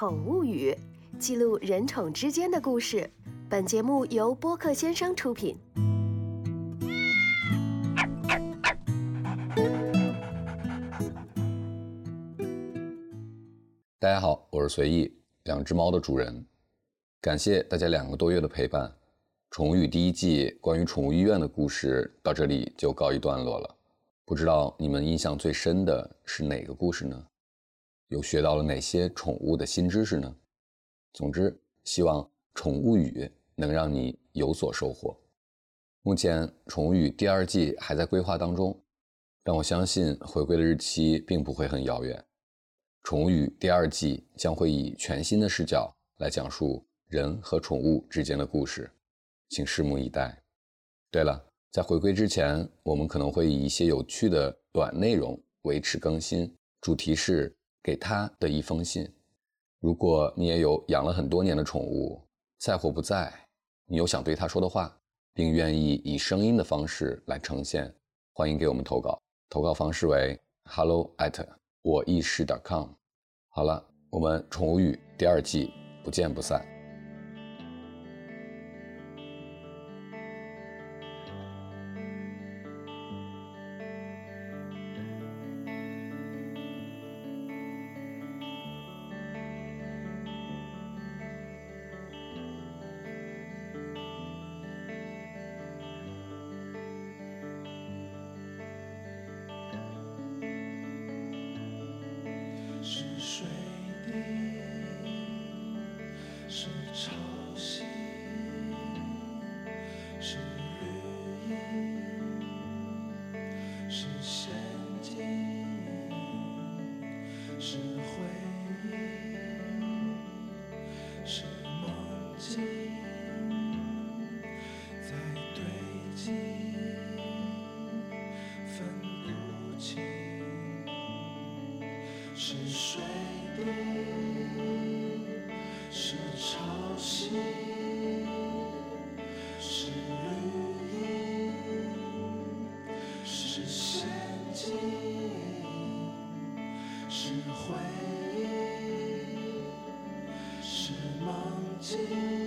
宠物语》，记录人宠之间的故事。本节目由播客先生出品。大家好，我是随意，两只猫的主人。感谢大家两个多月的陪伴。宠物语第一季关于宠物医院的故事到这里就告一段落了。不知道你们印象最深的是哪个故事呢？又学到了哪些宠物的新知识呢？总之，希望宠物语能让你有所收获。目前，宠物语第二季还在规划当中，但我相信回归的日期并不会很遥远。宠物语第二季将会以全新的视角来讲述人和宠物之间的故事。请拭目以待。对了，在回归之前，我们可能会以一些有趣的短内容维持更新，主题是给他的一封信。如果你也有养了很多年的宠物，在或不在，你有想对他说的话，并愿意以声音的方式来呈现，欢迎给我们投稿。投稿方式为 hello at 我意识 com。好了，我们宠物语第二季不见不散。是水滴是潮汐是绿荫是是水滴是潮汐是绿荫是仙境是回忆是梦境。